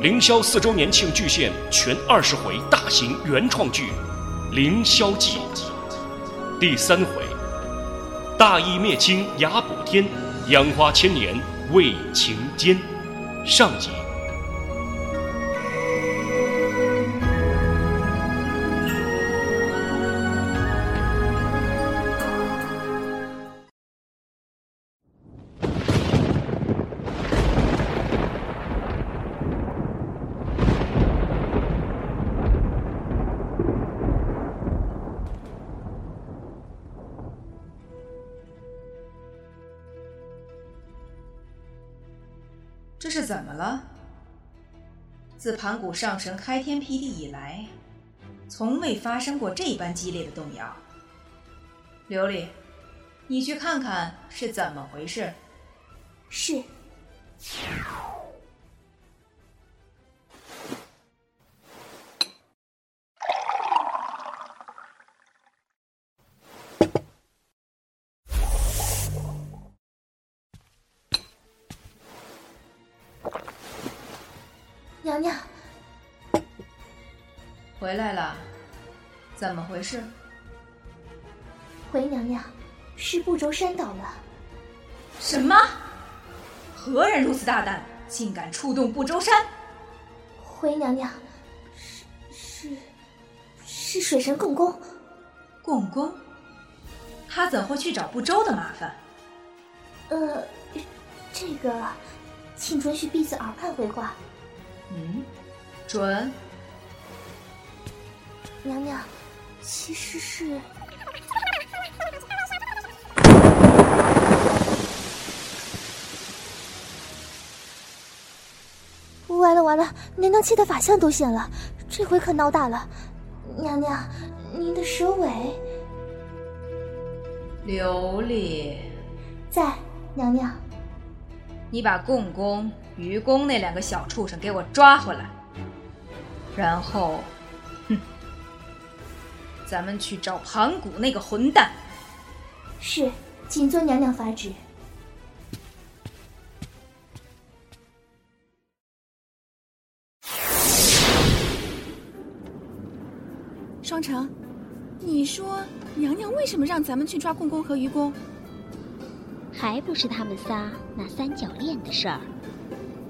凌霄四周年庆巨献全二十回大型原创剧《凌霄记》第三回：大义灭亲牙补天，养花千年为情坚。上集。这是怎么了？自盘古上神开天辟地以来，从未发生过这般激烈的动摇。琉璃，你去看看是怎么回事。是。娘娘，回来了，怎么回事？回娘娘，是不周山倒了。什么？何人如此大胆，竟敢触动不周山？回娘娘，是是是水神共工。共工？他怎会去找不周的麻烦？呃，这个，请准许婢子耳畔回话。嗯，准。娘娘，其实是 完了完了，娘娘气的法相都现了，这回可闹大了。娘娘，您的蛇尾……琉璃，在，娘娘。你把共工。愚公那两个小畜生，给我抓回来，然后，哼，咱们去找盘古那个混蛋。是，谨遵娘娘法旨。双城，你说娘娘为什么让咱们去抓共工和愚公？还不是他们仨那三角恋的事儿。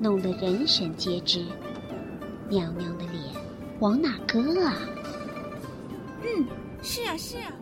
弄得人神皆知，娘娘的脸往哪搁啊？嗯，是啊，是啊。